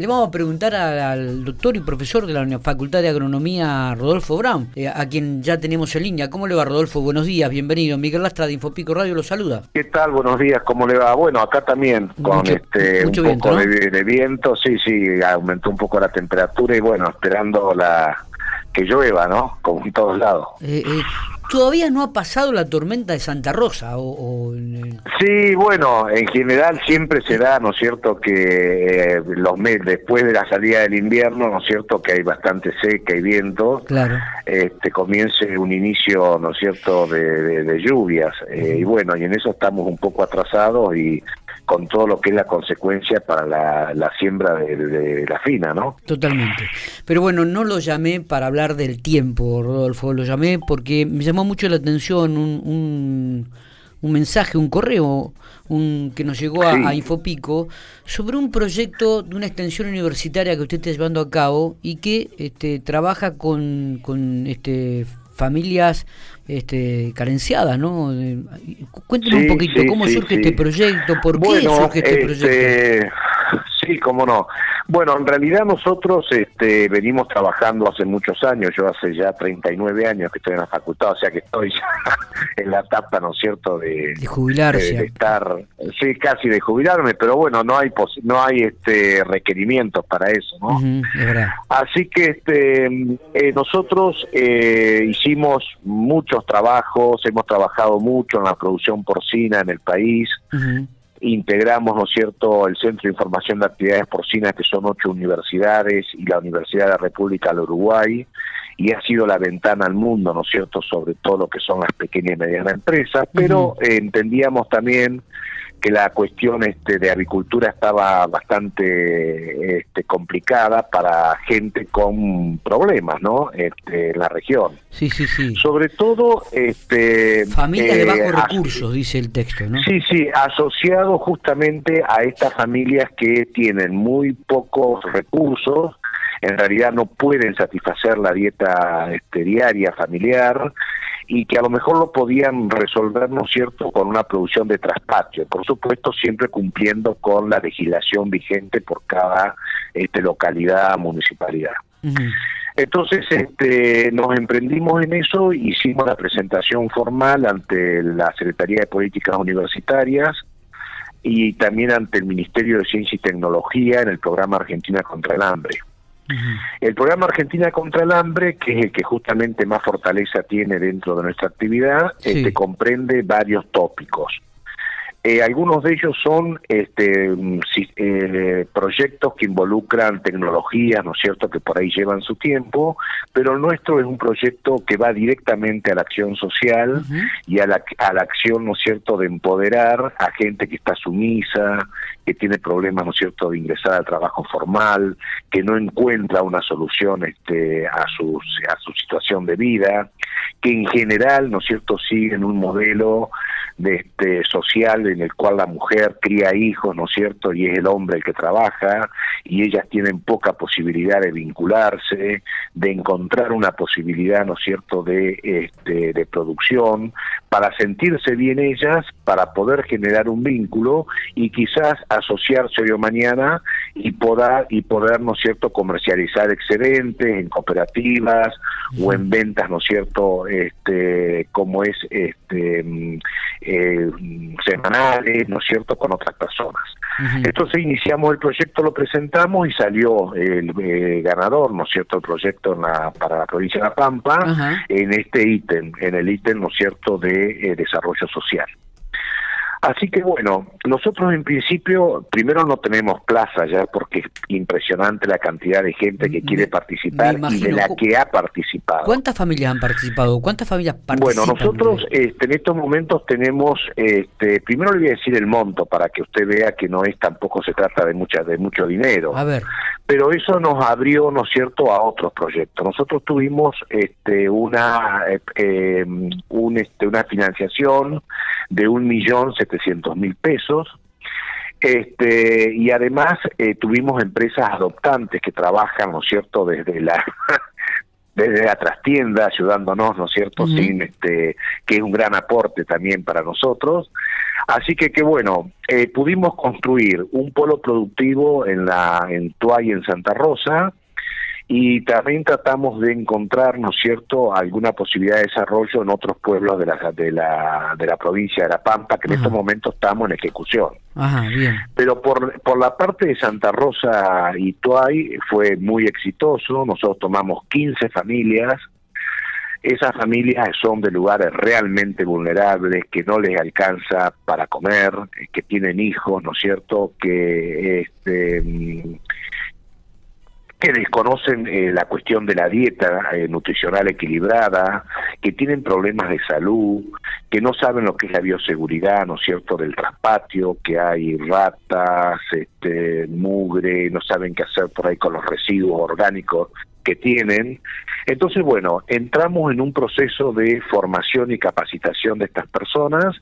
Le vamos a preguntar al, doctor y profesor de la Facultad de Agronomía, Rodolfo Brown, eh, a quien ya tenemos en línea. ¿Cómo le va, Rodolfo? Buenos días, bienvenido. Miguel Lastra de Infopico Radio lo saluda. ¿Qué tal? Buenos días, ¿cómo le va? Bueno, acá también, con este un poco de, viento, sí, sí, aumentó un poco la temperatura y bueno, esperando la que llueva, ¿no? Como en todos lados. Eh, eh, todavía no ha pasado la tormenta de Santa Rosa. O, Sí, bueno, en general siempre se da, ¿no es cierto?, que eh, los meses después de la salida del invierno, ¿no es cierto?, que hay bastante seca y viento, claro. este, comience un inicio, ¿no es cierto?, de, lluvias. Eh, y bueno, y en eso estamos un poco atrasados y con todo lo que es la consecuencia para la, siembra de, la fina, ¿no? Totalmente. Pero bueno, no lo llamé para hablar del tiempo, Rodolfo, lo llamé porque me llamó mucho la atención un, un, mensaje, un correo un, que nos llegó a, Infopico sobre un proyecto de una extensión universitaria que usted está llevando a cabo y que este, trabaja con, con este, familias este, carenciadas, ¿no? Cuéntenos un poquito, ¿cómo surge este proyecto? ¿Por qué surge este, este proyecto? Sí, cómo no. Bueno, en realidad nosotros este, venimos trabajando hace muchos años, yo hace ya 39 años que estoy en la facultad, o sea que estoy ya en la etapa, ¿no es cierto?, de, de jubilarse. De, estar, sí, casi de jubilarme, pero bueno, no hay no hay este requerimientos para eso, ¿no? Así que este eh, nosotros eh, hicimos muchos trabajos, hemos trabajado mucho en la producción porcina en el país integramos, ¿no es cierto?, el Centro de Información de Actividades Porcinas, que son ocho universidades, y la Universidad de la República del Uruguay, y ha sido la ventana al mundo, ¿no es cierto?, sobre todo lo que son las pequeñas y medianas empresas, pero entendíamos también que la cuestión este, de agricultura estaba bastante este, complicada para gente con problemas, ¿no? Este, en la región. Sí, sí, sí. Sobre todo, este, familias de bajos eh, recursos, dice el texto, ¿no? Sí, sí, asociado justamente a estas familias que tienen muy pocos recursos en realidad no pueden satisfacer la dieta este, diaria familiar y que a lo mejor lo podían resolver, ¿no es cierto?, con una producción de traspatio, por supuesto siempre cumpliendo con la legislación vigente por cada este, localidad, municipalidad. Entonces este, nos emprendimos en eso, hicimos la presentación formal ante la Secretaría de Políticas Universitarias y también ante el Ministerio de Ciencia y Tecnología en el programa Argentina contra el Hambre. El programa Argentina contra el Hambre, que es el que justamente más fortaleza tiene dentro de nuestra actividad, este, comprende varios tópicos. Eh, algunos de ellos son este, mm, eh, proyectos que involucran tecnologías, ¿no es cierto?, que por ahí llevan su tiempo, pero el nuestro es un proyecto que va directamente a la acción social y a la, a la acción, ¿no es cierto?, de empoderar a gente que está sumisa, que tiene problemas, ¿no es cierto?, de ingresar al trabajo formal, que no encuentra una solución este, a, su, a su situación de vida, que en general, ¿no es cierto?, siguen un modelo de este social en el cual la mujer cría hijos, ¿no es cierto? Y es el hombre el que trabaja y ellas tienen poca posibilidad de vincularse, de encontrar una posibilidad, ¿no es cierto?, de este, de producción para sentirse bien ellas, para poder generar un vínculo y quizás asociarse hoy o mañana y poder y poder, ¿no es cierto?, comercializar excedentes en cooperativas o en ventas, ¿no es cierto?, este como es este mm, eh, semanales, ¿no es cierto?, con otras personas. Entonces iniciamos el proyecto, lo presentamos y salió el eh, ganador, ¿no es cierto?, el proyecto para la provincia de La Pampa en este ítem, en el ítem, ¿no es cierto?, de eh, desarrollo social. Así que bueno, nosotros en principio, primero no tenemos plaza ya porque es impresionante la cantidad de gente que quiere participar y de la que ha participado. ¿Cuántas familias han participado? ¿Cuántas familias participan? Bueno, nosotros este, en estos momentos tenemos, este, primero le voy a decir el monto para que usted vea que no es tampoco se trata de mucha, de mucho dinero. A ver. Pero eso nos abrió, ¿no es cierto?, a otros proyectos. Nosotros tuvimos este, una, eh, eh, un, este, una financiación de un millón setecientos mil pesos. Este, y además eh, tuvimos empresas adoptantes que trabajan, ¿no es cierto?, desde la desde la trastienda ayudándonos, ¿no es cierto? Sin este que es un gran aporte también para nosotros. Así que que bueno, eh, pudimos construir un polo productivo en la en Tuay en Santa Rosa y también tratamos de encontrar, ¿no es cierto?, alguna posibilidad de desarrollo en otros pueblos de la, de la, de la provincia de La Pampa, que en estos momentos estamos en ejecución. Ajá, bien. Pero por, por la parte de Santa Rosa y Tuay fue muy exitoso, nosotros tomamos 15 familias, esas familias son de lugares realmente vulnerables, que no les alcanza para comer, que tienen hijos, ¿no es cierto?, que este, que desconocen eh, la cuestión de la dieta eh, nutricional equilibrada, que tienen problemas de salud, que no saben lo que es la bioseguridad, ¿no es cierto?, del traspatio, que hay ratas, este, mugre, no saben qué hacer por ahí con los residuos orgánicos que tienen. Entonces, bueno, entramos en un proceso de formación y capacitación de estas personas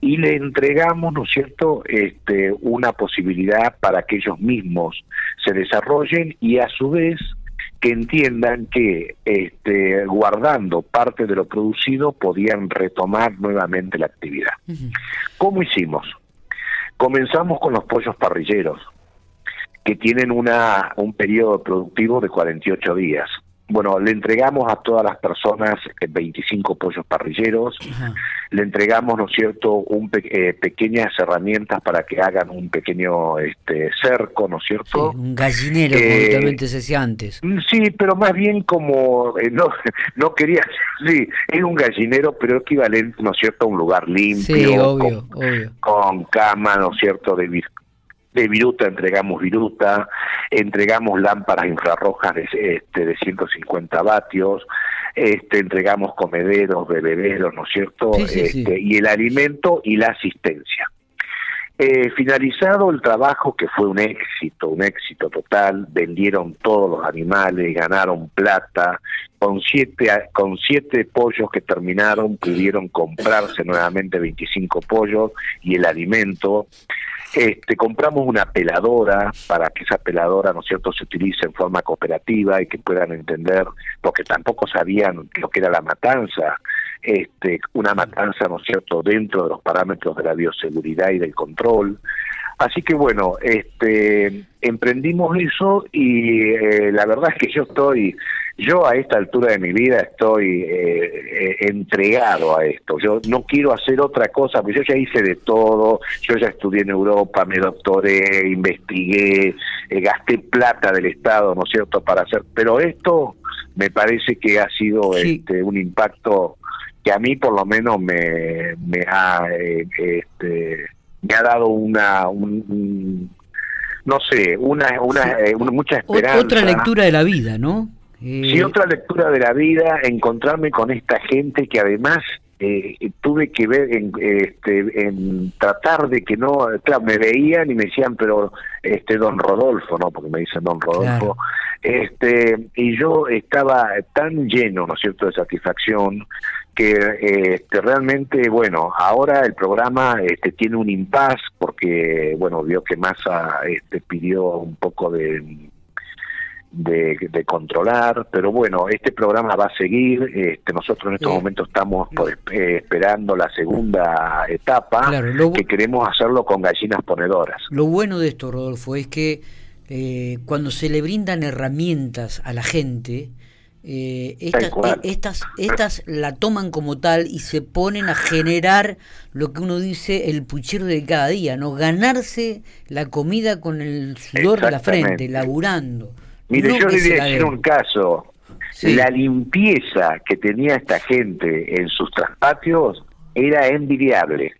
y le entregamos, ¿no es cierto?, este, una posibilidad para que ellos mismos se desarrollen y a su vez que entiendan que este, guardando parte de lo producido podían retomar nuevamente la actividad. ¿Cómo hicimos? Comenzamos con los pollos parrilleros que tienen una, un periodo productivo de 48 días. Bueno, le entregamos a todas las personas 25 pollos parrilleros, le entregamos, ¿no es cierto?, un eh, pequeñas herramientas para que hagan un pequeño este, cerco, ¿no es cierto? un gallinero, como se decía antes. Mm, sí, pero más bien como, eh, no, no quería, sí, es un gallinero, pero equivalente, ¿no es cierto?, a un lugar limpio, con, con, cama, ¿no es cierto?, de, de viruta entregamos viruta, entregamos lámparas infrarrojas de, este, de 150 vatios, este, entregamos comederos, bebederos, ¿no es cierto? este, Y el alimento y la asistencia. Eh, finalizado el trabajo, que fue un éxito, un éxito total, vendieron todos los animales, ganaron plata, con siete, con siete pollos que terminaron pudieron comprarse nuevamente 25 pollos y el alimento. Este, compramos una peladora para que esa peladora, ¿no es cierto?, se utilice en forma cooperativa y que puedan entender, porque tampoco sabían lo que era la matanza, este, una matanza, ¿no es cierto?, dentro de los parámetros de la bioseguridad y del control. Así que bueno, este, emprendimos eso y eh, la verdad es que yo estoy yo a esta altura de mi vida estoy eh, eh, entregado a esto. Yo no quiero hacer otra cosa, porque yo ya hice de todo. Yo ya estudié en Europa, me doctoré, investigué, eh, gasté plata del Estado, ¿no es cierto?, para hacer. Pero esto me parece que ha sido este, un impacto que a mí, por lo menos, me, me ha este, me ha dado una no sé, una, una, una, mucha esperanza. Otra lectura de la vida, ¿no? Sí, otra lectura de la vida, encontrarme con esta gente que además eh, tuve que ver en, este, en tratar de que no, claro, me veían y me decían, pero este don Rodolfo, no, porque me dicen don Rodolfo, este, y yo estaba tan lleno, ¿no es cierto?, de satisfacción que este, realmente, bueno, ahora el programa este, tiene un impas porque, bueno, vio que Massa este, pidió un poco de de, controlar, pero bueno, este programa va a seguir, este, nosotros en estos momentos estamos eh, esperando la segunda etapa, que queremos hacerlo con gallinas ponedoras. Lo bueno de esto, Rodolfo, es que eh, cuando se le brindan herramientas a la gente, eh, estas, estas, estas la toman como tal y se ponen a generar lo que uno dice el puchero de cada día, ¿no? Ganarse la comida con el sudor de la frente, laburando. Mire, yo le voy a decir un caso. La limpieza que tenía esta gente en sus traspatios era envidiable.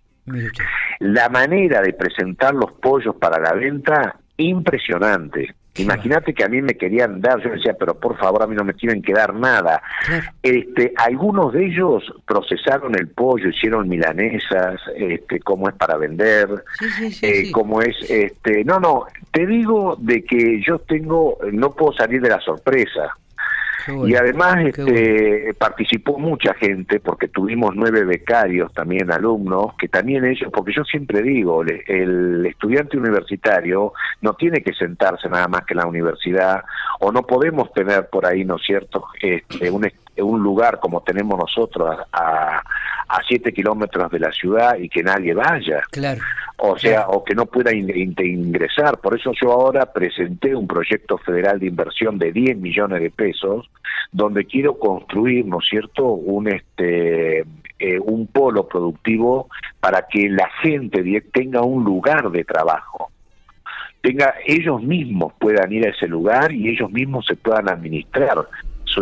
La manera de presentar los pollos para la venta, impresionante. Imagínate que a mí me querían dar, yo decía, pero por favor a mí no me tienen que dar nada. Este, algunos de ellos procesaron el pollo, hicieron milanesas, este, cómo es para vender, eh, cómo es, este, no, no, te digo de que yo tengo, no puedo salir de la sorpresa y además este, participó mucha gente, porque tuvimos nueve becarios también, alumnos, que también ellos, porque yo siempre digo, el estudiante universitario no tiene que sentarse nada más que en la universidad o no podemos tener por ahí, ¿no es cierto?, este, un, un lugar como tenemos nosotros a, a siete kilómetros de la ciudad y que nadie vaya. Claro. O sea, o que no pueda ingresar. Por eso yo ahora presenté un proyecto federal de inversión de 10 millones de pesos, donde quiero construir, ¿no es cierto?, un este eh, un polo productivo para que la gente tenga un lugar de trabajo tenga ellos mismos puedan ir a ese lugar y ellos mismos se puedan administrar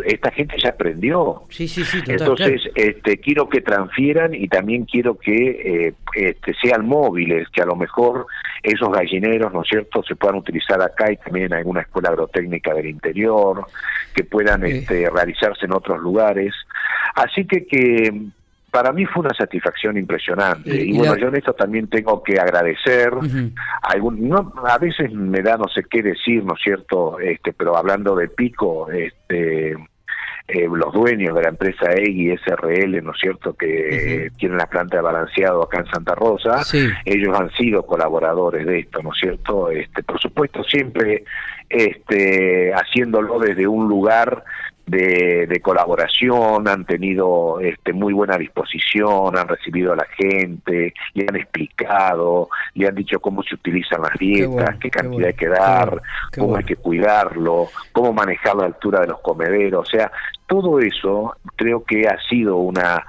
esta gente ya aprendió. Sí, sí, sí, Entonces, este, quiero que transfieran y también quiero que eh, este, sean móviles, que a lo mejor esos gallineros, ¿no es cierto?, se puedan utilizar acá y también en alguna escuela agrotécnica del interior, que puedan este, realizarse en otros lugares. Así que, que para mí fue una satisfacción impresionante. Y, bueno, yo en esto también tengo que agradecer. algún, no, a veces me da no sé qué decir, ¿no es cierto? Este, pero hablando de Pico, este, eh, los dueños de la empresa EGI SRL, ¿no es cierto?, que tienen la planta de balanceado acá en Santa Rosa, ellos han sido colaboradores de esto, ¿no es cierto? Este, por supuesto, siempre este, haciéndolo desde un lugar de, colaboración, han tenido este, muy buena disposición, han recibido a la gente, le han explicado, le han dicho cómo se utilizan las dietas, qué, cantidad hay que dar, cómo hay que cuidarlo, cómo manejar la altura de los comederos, o sea, todo eso creo que ha sido una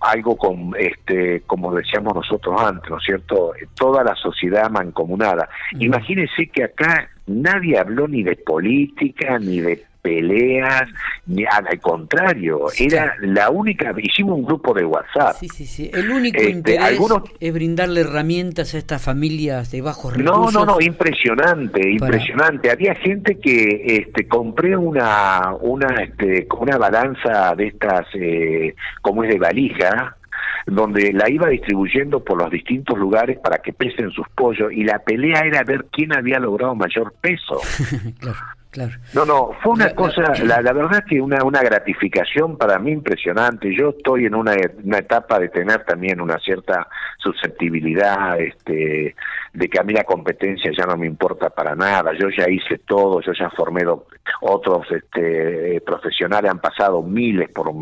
algo con este como decíamos nosotros antes, ¿no es cierto? Toda la sociedad mancomunada. Imagínense que acá nadie habló ni de política, ni de peleas, ni al contrario, era la única, hicimos un grupo de WhatsApp. Sí, sí, sí, el único este, interés es brindarle herramientas a estas familias de bajos recursos. No, no, no, impresionante, impresionante. Había gente que este, compré una, una, este, una balanza de estas, eh, como es de valija, donde la iba distribuyendo por los distintos lugares para que pesen sus pollos y la pelea era ver quién había logrado mayor peso. claro. No, no, fue una cosa, la, la, verdad que una, una gratificación para mí impresionante. Yo estoy en una, una etapa de tener también una cierta susceptibilidad, este, de que a mí la competencia ya no me importa para nada. Yo ya hice todo, yo ya formé otros este, profesionales, han pasado miles por,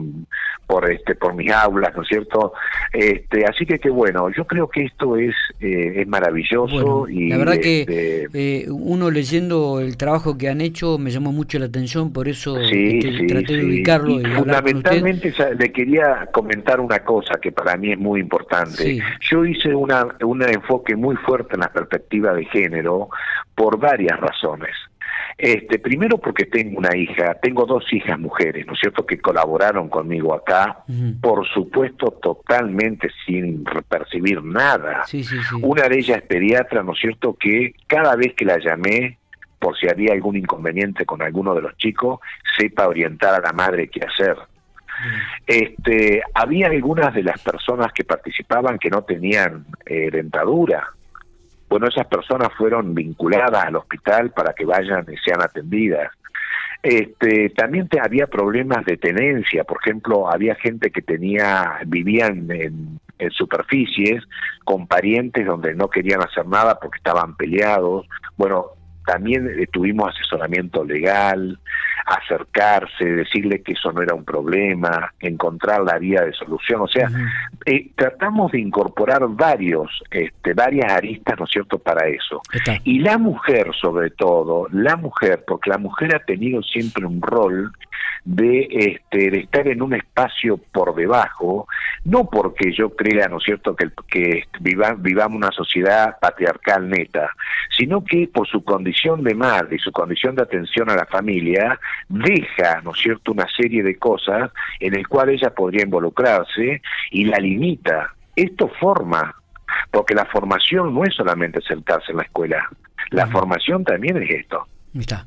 por, este, por mis aulas, ¿no es cierto? Este, así que, que bueno, yo creo que esto es, eh, es maravilloso. y, la verdad que este, eh, uno leyendo el trabajo que han hecho, me llamó mucho la atención, por eso este, traté de ubicarlo. Y, fundamentalmente le quería comentar una cosa que para mí es muy importante. Yo hice una, un enfoque muy fuerte en la perspectiva de género por varias razones. Este, primero porque tengo una hija, tengo dos hijas mujeres, ¿no es cierto?, que colaboraron conmigo acá, por supuesto totalmente sin percibir nada. una de ellas es pediatra, ¿no es cierto?, que cada vez que la llamé por si había algún inconveniente con alguno de los chicos, sepa orientar a la madre qué hacer. Este, había algunas de las personas que participaban que no tenían eh, dentadura. Bueno, esas personas fueron vinculadas al hospital para que vayan y sean atendidas. Este, también te, había problemas de tenencia, por ejemplo, había gente que tenía, vivían en, en superficies con parientes donde no querían hacer nada porque estaban peleados. Bueno, también eh, tuvimos asesoramiento legal, acercarse, decirle que eso no era un problema, encontrar la vía de solución. O sea, eh, tratamos de incorporar varios, este, varias aristas, ¿no es cierto?, para eso. Y la mujer, sobre todo, la mujer, porque la mujer ha tenido siempre un rol de, este, de estar en un espacio por debajo, no porque yo crea, ¿no es cierto?, que, que vivamos una sociedad patriarcal neta, sino que por su condición de madre y su condición de atención a la familia, deja, ¿no es cierto?, una serie de cosas en el cual ella podría involucrarse y la limita. Esto forma, porque la formación no es solamente sentarse en la escuela, la formación también es esto. Está.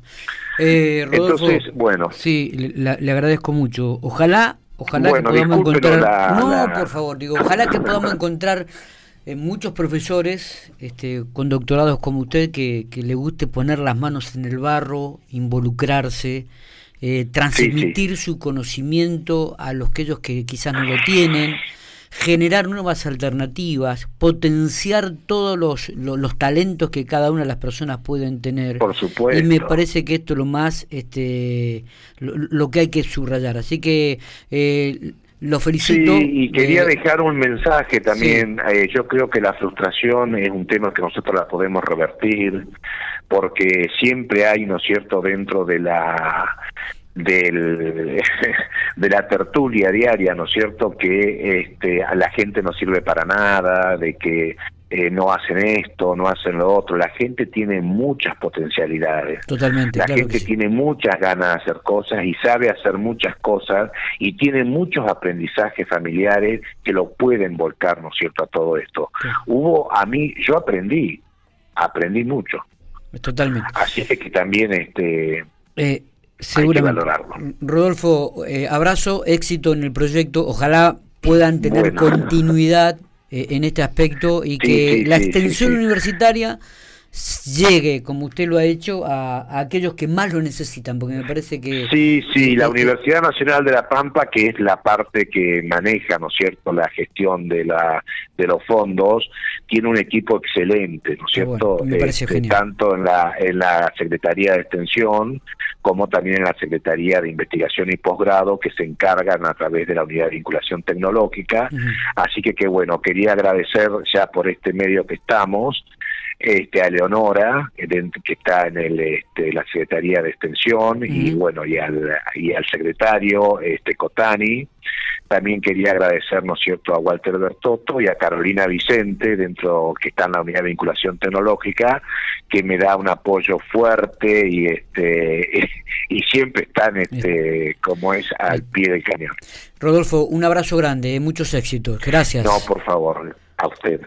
Eh, Entonces, bueno. Sí, le, agradezco mucho. Ojalá, ojalá que podamos encontrar. no, por favor, digo, ojalá que podamos encontrar eh, muchos profesores este, con doctorados como usted que, que, le guste poner las manos en el barro, involucrarse, eh, transmitir su conocimiento a los que ellos que quizás no lo tienen. generar nuevas alternativas, potenciar todos los, los, talentos que cada una de las personas pueden tener. Por supuesto. Y me parece que esto es lo más, este, lo, que hay que subrayar. Así que eh, lo felicito. Sí, y quería dejar un mensaje también. Eh, yo creo que la frustración es un tema que nosotros la podemos revertir, porque siempre hay, ¿no es cierto?, dentro de la del, de la tertulia diaria, ¿no es cierto?, que este, a la gente no sirve para nada, de que eh, no hacen esto, no hacen lo otro. La gente tiene muchas potencialidades. Totalmente. La gente tiene muchas ganas de hacer cosas y sabe hacer muchas cosas y tiene muchos aprendizajes familiares que lo pueden volcar, ¿no es cierto?, a todo esto. Hubo, a mí, yo aprendí, aprendí mucho. Totalmente. Así es que también, este... Eh, seguramente. valorarlo. Rodolfo, eh, abrazo, éxito en el proyecto. Ojalá puedan tener continuidad eh, en este aspecto y que la extensión universitaria llegue, como usted lo ha hecho, a, aquellos que más lo necesitan, porque me parece que... Sí, sí, la Universidad Nacional de La Pampa, que es la parte que maneja, ¿no es cierto?, la gestión de, la, de los fondos, tiene un equipo excelente, ¿no es cierto?, este, tanto en la, en la Secretaría de Extensión como también en la Secretaría de Investigación y Posgrado, que se encargan a través de la Unidad de Vinculación Tecnológica. Así que, que bueno, quería agradecer ya por este medio que estamos, este, a Leonora, que está en el, este, la Secretaría de Extensión, y bueno, y al, y al secretario este, Cotani. También quería agradecer, ¿no cierto?, a Walter Bertotto y a Carolina Vicente, dentro que está en la unidad de vinculación tecnológica, que me da un apoyo fuerte y este y siempre están, este, como es, al pie del cañón. Rodolfo, un abrazo grande, muchos éxitos. Gracias. No, por favor, a usted.